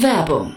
Werbung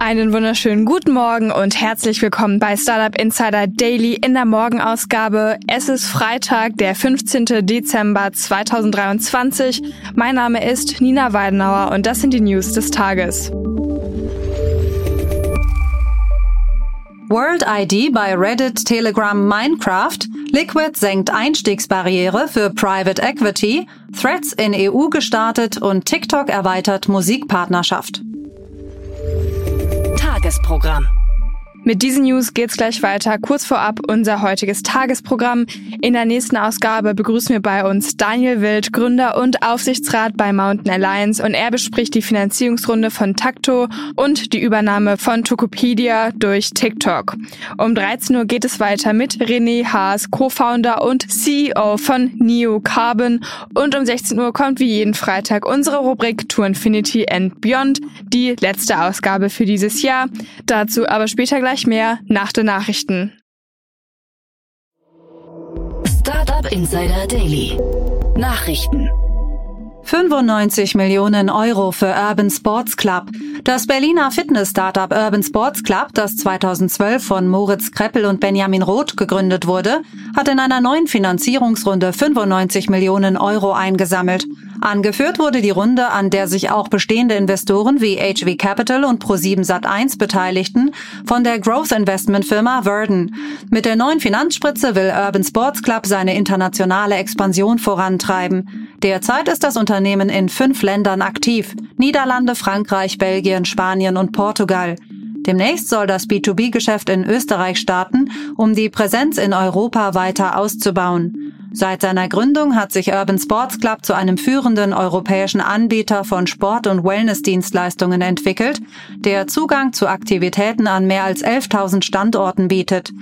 Einen wunderschönen guten Morgen und herzlich willkommen bei Startup Insider Daily in der Morgenausgabe. Es ist Freitag, der 15. Dezember 2023. Mein Name ist Nina Weidenauer und das sind die News des Tages. World ID bei Reddit, Telegram, Minecraft, Liquid senkt Einstiegsbarriere für Private Equity, Threads in EU gestartet und TikTok erweitert Musikpartnerschaft. Tagesprogramm. Mit diesen News geht's gleich weiter. Kurz vorab unser heutiges Tagesprogramm. In der nächsten Ausgabe begrüßen wir bei uns Daniel Wild, Gründer und Aufsichtsrat bei Mountain Alliance und er bespricht die Finanzierungsrunde von Takto und die Übernahme von Tokopedia durch TikTok. Um 13 Uhr geht es weiter mit René Haas, Co-Founder und CEO von Neo Carbon und um 16 Uhr kommt wie jeden Freitag unsere Rubrik To Infinity and Beyond, die letzte Ausgabe für dieses Jahr. Dazu aber später gleich mehr nach den Nachrichten. Startup Insider Daily. Nachrichten. 95 Millionen Euro für Urban Sports Club. Das Berliner Fitness-Startup Urban Sports Club, das 2012 von Moritz Kreppel und Benjamin Roth gegründet wurde, hat in einer neuen Finanzierungsrunde 95 Millionen Euro eingesammelt. Angeführt wurde die Runde, an der sich auch bestehende Investoren wie HV Capital und Pro7 Sat1 beteiligten, von der Growth Investment Firma Verden. Mit der neuen Finanzspritze will Urban Sports Club seine internationale Expansion vorantreiben. Derzeit ist das Unternehmen in fünf Ländern aktiv. Niederlande, Frankreich, Belgien, Spanien und Portugal. Demnächst soll das B2B-Geschäft in Österreich starten, um die Präsenz in Europa weiter auszubauen. Seit seiner Gründung hat sich Urban Sports Club zu einem führenden europäischen Anbieter von Sport- und Wellness-Dienstleistungen entwickelt, der Zugang zu Aktivitäten an mehr als 11.000 Standorten bietet.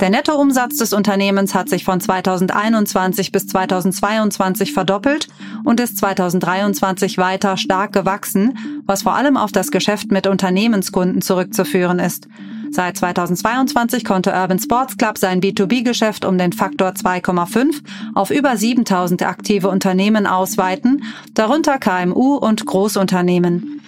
Der Nettoumsatz des Unternehmens hat sich von 2021 bis 2022 verdoppelt und ist 2023 weiter stark gewachsen, was vor allem auf das Geschäft mit Unternehmenskunden zurückzuführen ist. Seit 2022 konnte Urban Sports Club sein B2B-Geschäft um den Faktor 2,5 auf über 7000 aktive Unternehmen ausweiten, darunter KMU und Großunternehmen.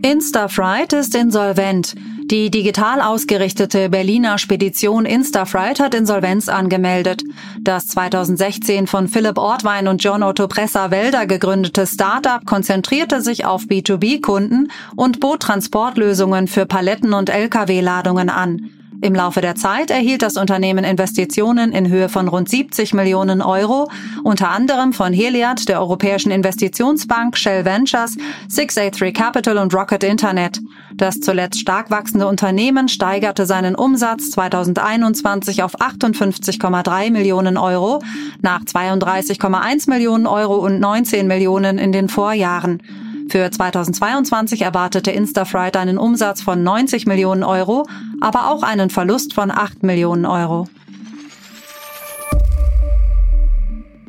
Instafright ist insolvent. Die digital ausgerichtete Berliner Spedition Instafright hat Insolvenz angemeldet. Das 2016 von Philipp Ortwein und John Otto Presser Welder gegründete Startup konzentrierte sich auf B2B-Kunden und bot Transportlösungen für Paletten- und Lkw-Ladungen an. Im Laufe der Zeit erhielt das Unternehmen Investitionen in Höhe von rund 70 Millionen Euro, unter anderem von Heliad, der Europäischen Investitionsbank, Shell Ventures, 683 Capital und Rocket Internet. Das zuletzt stark wachsende Unternehmen steigerte seinen Umsatz 2021 auf 58,3 Millionen Euro nach 32,1 Millionen Euro und 19 Millionen in den Vorjahren. Für 2022 erwartete Instafright einen Umsatz von 90 Millionen Euro, aber auch einen Verlust von 8 Millionen Euro.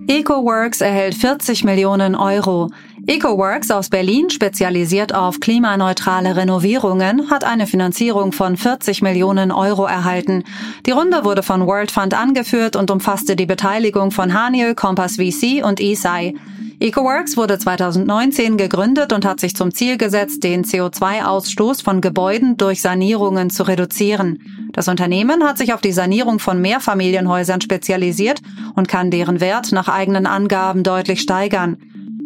EcoWorks erhält 40 Millionen Euro. EcoWorks aus Berlin, spezialisiert auf klimaneutrale Renovierungen, hat eine Finanzierung von 40 Millionen Euro erhalten. Die Runde wurde von World Fund angeführt und umfasste die Beteiligung von Haniel, Compass VC und ESI. EcoWorks wurde 2019 gegründet und hat sich zum Ziel gesetzt, den CO2-Ausstoß von Gebäuden durch Sanierungen zu reduzieren. Das Unternehmen hat sich auf die Sanierung von Mehrfamilienhäusern spezialisiert und kann deren Wert nach eigenen Angaben deutlich steigern.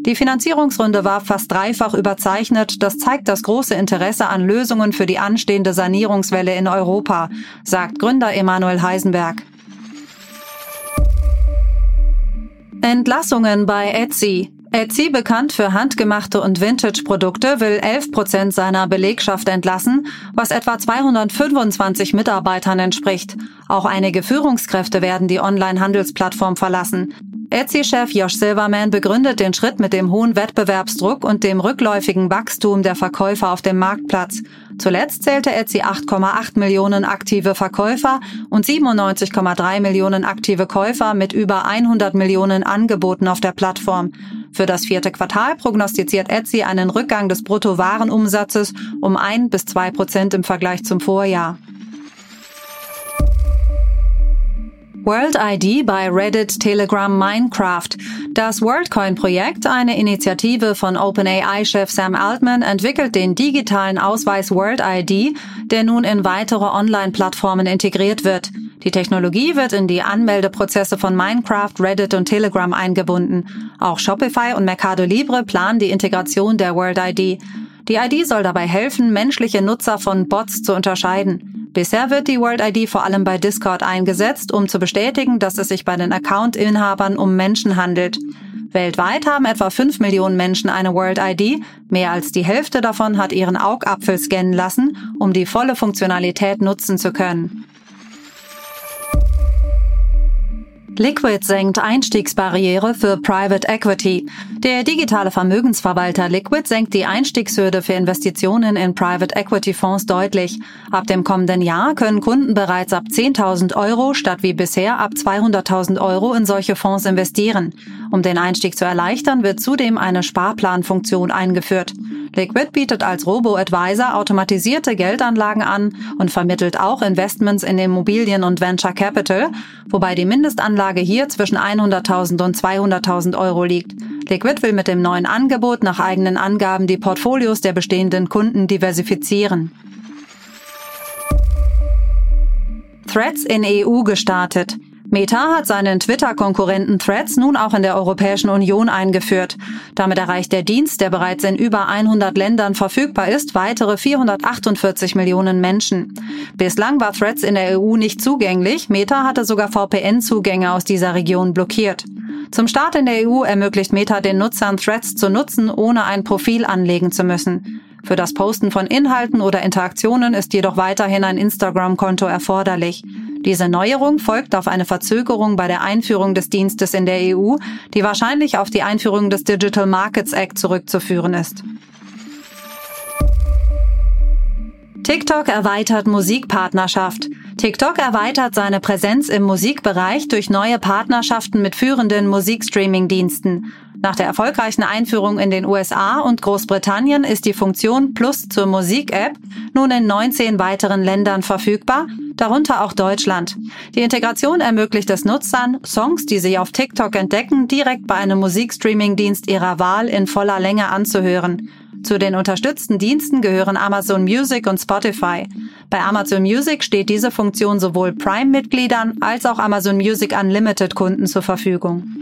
Die Finanzierungsrunde war fast dreifach überzeichnet. Das zeigt das große Interesse an Lösungen für die anstehende Sanierungswelle in Europa, sagt Gründer Emanuel Heisenberg. Entlassungen bei Etsy. Etsy, bekannt für handgemachte und Vintage-Produkte, will 11 Prozent seiner Belegschaft entlassen, was etwa 225 Mitarbeitern entspricht. Auch einige Führungskräfte werden die Online-Handelsplattform verlassen. Etsy-Chef Josh Silverman begründet den Schritt mit dem hohen Wettbewerbsdruck und dem rückläufigen Wachstum der Verkäufer auf dem Marktplatz. Zuletzt zählte Etsy 8,8 Millionen aktive Verkäufer und 97,3 Millionen aktive Käufer mit über 100 Millionen Angeboten auf der Plattform. Für das vierte Quartal prognostiziert Etsy einen Rückgang des Bruttowarenumsatzes um ein bis zwei Prozent im Vergleich zum Vorjahr. World ID bei Reddit, Telegram, Minecraft. Das WorldCoin-Projekt, eine Initiative von OpenAI-Chef Sam Altman, entwickelt den digitalen Ausweis World ID, der nun in weitere Online-Plattformen integriert wird. Die Technologie wird in die Anmeldeprozesse von Minecraft, Reddit und Telegram eingebunden. Auch Shopify und Mercado Libre planen die Integration der World ID. Die ID soll dabei helfen, menschliche Nutzer von Bots zu unterscheiden. Bisher wird die World ID vor allem bei Discord eingesetzt, um zu bestätigen, dass es sich bei den Account-Inhabern um Menschen handelt. Weltweit haben etwa 5 Millionen Menschen eine World ID. Mehr als die Hälfte davon hat ihren Augapfel scannen lassen, um die volle Funktionalität nutzen zu können. Liquid senkt Einstiegsbarriere für Private Equity. Der digitale Vermögensverwalter Liquid senkt die Einstiegshürde für Investitionen in Private Equity Fonds deutlich. Ab dem kommenden Jahr können Kunden bereits ab 10.000 Euro statt wie bisher ab 200.000 Euro in solche Fonds investieren. Um den Einstieg zu erleichtern, wird zudem eine Sparplanfunktion eingeführt. Liquid bietet als Robo-Advisor automatisierte Geldanlagen an und vermittelt auch Investments in Immobilien und Venture Capital, wobei die Mindestanlage hier zwischen 100.000 und 200.000 Euro liegt. Liquid will mit dem neuen Angebot nach eigenen Angaben die Portfolios der bestehenden Kunden diversifizieren. Threads in EU gestartet. Meta hat seinen Twitter-Konkurrenten Threads nun auch in der Europäischen Union eingeführt. Damit erreicht der Dienst, der bereits in über 100 Ländern verfügbar ist, weitere 448 Millionen Menschen. Bislang war Threads in der EU nicht zugänglich. Meta hatte sogar VPN-Zugänge aus dieser Region blockiert. Zum Start in der EU ermöglicht Meta den Nutzern Threads zu nutzen, ohne ein Profil anlegen zu müssen. Für das Posten von Inhalten oder Interaktionen ist jedoch weiterhin ein Instagram-Konto erforderlich. Diese Neuerung folgt auf eine Verzögerung bei der Einführung des Dienstes in der EU, die wahrscheinlich auf die Einführung des Digital Markets Act zurückzuführen ist. TikTok erweitert Musikpartnerschaft. TikTok erweitert seine Präsenz im Musikbereich durch neue Partnerschaften mit führenden Musikstreaming-Diensten. Nach der erfolgreichen Einführung in den USA und Großbritannien ist die Funktion Plus zur Musik-App nun in 19 weiteren Ländern verfügbar, darunter auch Deutschland. Die Integration ermöglicht es Nutzern, Songs, die sie auf TikTok entdecken, direkt bei einem Musikstreaming-Dienst ihrer Wahl in voller Länge anzuhören. Zu den unterstützten Diensten gehören Amazon Music und Spotify. Bei Amazon Music steht diese Funktion sowohl Prime-Mitgliedern als auch Amazon Music Unlimited-Kunden zur Verfügung.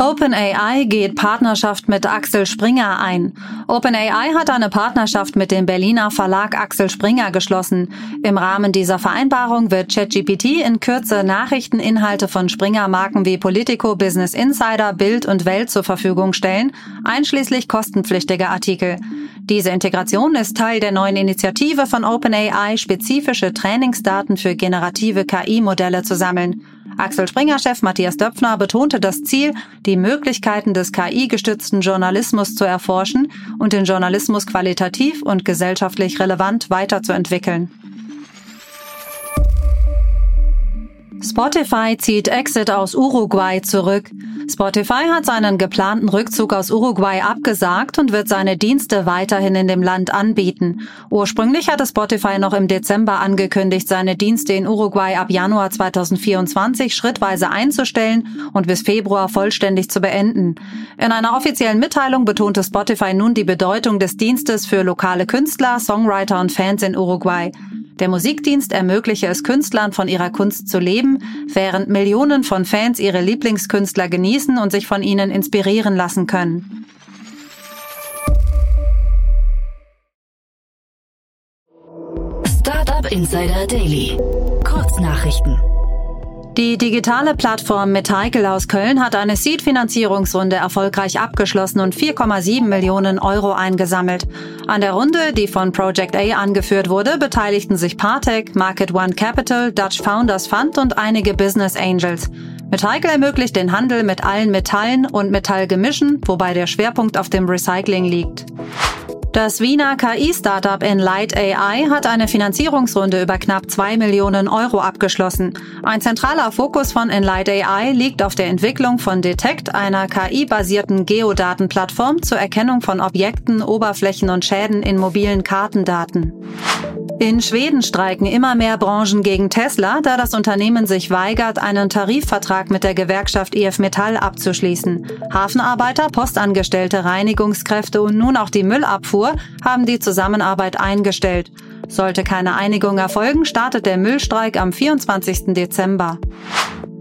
OpenAI geht Partnerschaft mit Axel Springer ein. OpenAI hat eine Partnerschaft mit dem Berliner Verlag Axel Springer geschlossen. Im Rahmen dieser Vereinbarung wird ChatGPT in Kürze Nachrichteninhalte von Springer-Marken wie Politico, Business Insider, Bild und Welt zur Verfügung stellen, einschließlich kostenpflichtiger Artikel. Diese Integration ist Teil der neuen Initiative von OpenAI, spezifische Trainingsdaten für generative KI-Modelle zu sammeln. Axel Springer-Chef Matthias Döpfner betonte das Ziel, die Möglichkeiten des KI-gestützten Journalismus zu erforschen und den Journalismus qualitativ und gesellschaftlich relevant weiterzuentwickeln. Spotify zieht Exit aus Uruguay zurück. Spotify hat seinen geplanten Rückzug aus Uruguay abgesagt und wird seine Dienste weiterhin in dem Land anbieten. Ursprünglich hatte Spotify noch im Dezember angekündigt, seine Dienste in Uruguay ab Januar 2024 schrittweise einzustellen und bis Februar vollständig zu beenden. In einer offiziellen Mitteilung betonte Spotify nun die Bedeutung des Dienstes für lokale Künstler, Songwriter und Fans in Uruguay. Der Musikdienst ermögliche es Künstlern, von ihrer Kunst zu leben, während Millionen von Fans ihre Lieblingskünstler genießen und sich von ihnen inspirieren lassen können. Startup Insider Daily. Kurznachrichten. Die digitale Plattform Meticle aus Köln hat eine Seed-Finanzierungsrunde erfolgreich abgeschlossen und 4,7 Millionen Euro eingesammelt. An der Runde, die von Project A angeführt wurde, beteiligten sich Partec, Market One Capital, Dutch Founders Fund und einige Business Angels. Meticle ermöglicht den Handel mit allen Metallen und Metallgemischen, wobei der Schwerpunkt auf dem Recycling liegt. Das Wiener KI-Startup Enlight AI hat eine Finanzierungsrunde über knapp zwei Millionen Euro abgeschlossen. Ein zentraler Fokus von Enlight AI liegt auf der Entwicklung von Detect, einer KI-basierten Geodatenplattform zur Erkennung von Objekten, Oberflächen und Schäden in mobilen Kartendaten. In Schweden streiken immer mehr Branchen gegen Tesla, da das Unternehmen sich weigert, einen Tarifvertrag mit der Gewerkschaft EF Metall abzuschließen. Hafenarbeiter, Postangestellte, Reinigungskräfte und nun auch die Müllabfuhr haben die Zusammenarbeit eingestellt. Sollte keine Einigung erfolgen, startet der Müllstreik am 24. Dezember.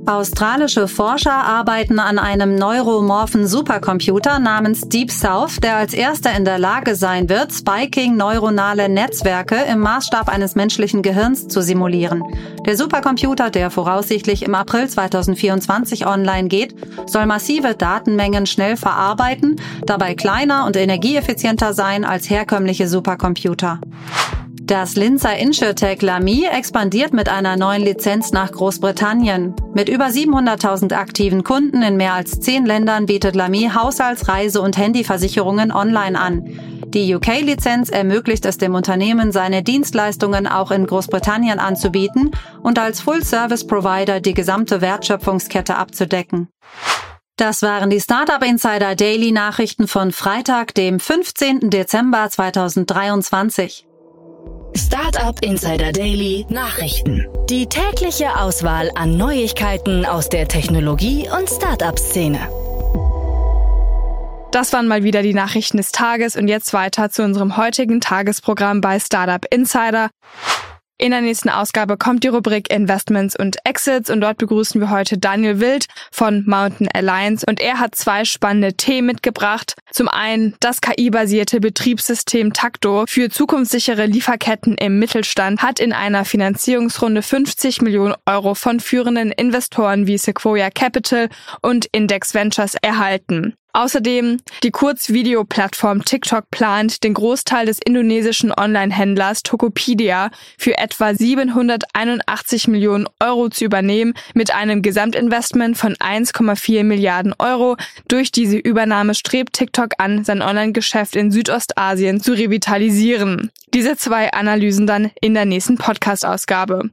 Australische Forscher arbeiten an einem neuromorphen Supercomputer namens Deep South, der als erster in der Lage sein wird, spiking neuronale Netzwerke im Maßstab eines menschlichen Gehirns zu simulieren. Der Supercomputer, der voraussichtlich im April 2024 online geht, soll massive Datenmengen schnell verarbeiten, dabei kleiner und energieeffizienter sein als herkömmliche Supercomputer. Das Linzer Insurtech Lamy expandiert mit einer neuen Lizenz nach Großbritannien. Mit über 700.000 aktiven Kunden in mehr als zehn Ländern bietet Lamy Haushalts-, Reise- und Handyversicherungen online an. Die UK-Lizenz ermöglicht es dem Unternehmen, seine Dienstleistungen auch in Großbritannien anzubieten und als Full-Service-Provider die gesamte Wertschöpfungskette abzudecken. Das waren die Startup Insider Daily Nachrichten von Freitag, dem 15. Dezember 2023. Startup Insider Daily Nachrichten. Die tägliche Auswahl an Neuigkeiten aus der Technologie- und Startup-Szene. Das waren mal wieder die Nachrichten des Tages und jetzt weiter zu unserem heutigen Tagesprogramm bei Startup Insider. In der nächsten Ausgabe kommt die Rubrik Investments und Exits und dort begrüßen wir heute Daniel Wild von Mountain Alliance und er hat zwei spannende Themen mitgebracht. Zum einen das KI-basierte Betriebssystem Takto für zukunftssichere Lieferketten im Mittelstand hat in einer Finanzierungsrunde 50 Millionen Euro von führenden Investoren wie Sequoia Capital und Index Ventures erhalten. Außerdem die Kurzvideoplattform TikTok plant, den Großteil des indonesischen Online-Händlers Tokopedia für etwa 781 Millionen Euro zu übernehmen, mit einem Gesamtinvestment von 1,4 Milliarden Euro. Durch diese Übernahme strebt TikTok an, sein Online-Geschäft in Südostasien zu revitalisieren. Diese zwei Analysen dann in der nächsten Podcast-Ausgabe.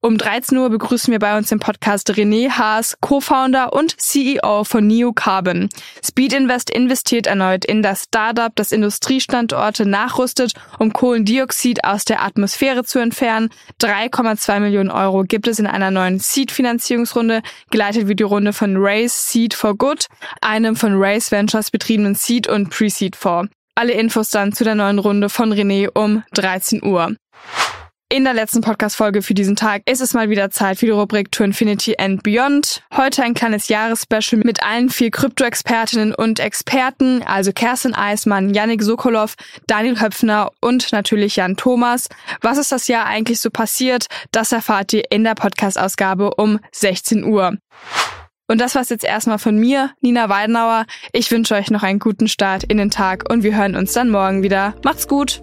Um 13 Uhr begrüßen wir bei uns im Podcast René Haas, Co-Founder und CEO von Neo Carbon. Speed Invest investiert erneut in das Startup, das Industriestandorte nachrüstet, um Kohlendioxid aus der Atmosphäre zu entfernen. 3,2 Millionen Euro gibt es in einer neuen Seed-Finanzierungsrunde, geleitet wie die Runde von Race Seed for Good, einem von Race Ventures betriebenen Seed- und Pre-Seed-Fonds. Alle Infos dann zu der neuen Runde von René um 13 Uhr. In der letzten Podcast-Folge für diesen Tag ist es mal wieder Zeit für die Rubrik To Infinity and Beyond. Heute ein kleines Jahresspecial mit allen vier Krypto-Expertinnen und Experten, also Kerstin Eismann, Yannick Sokolov, Daniel Höpfner und natürlich Jan Thomas. Was ist das Jahr eigentlich so passiert? Das erfahrt ihr in der Podcast-Ausgabe um 16 Uhr. Und das war's jetzt erstmal von mir, Nina Weidenauer. Ich wünsche euch noch einen guten Start in den Tag und wir hören uns dann morgen wieder. Macht's gut!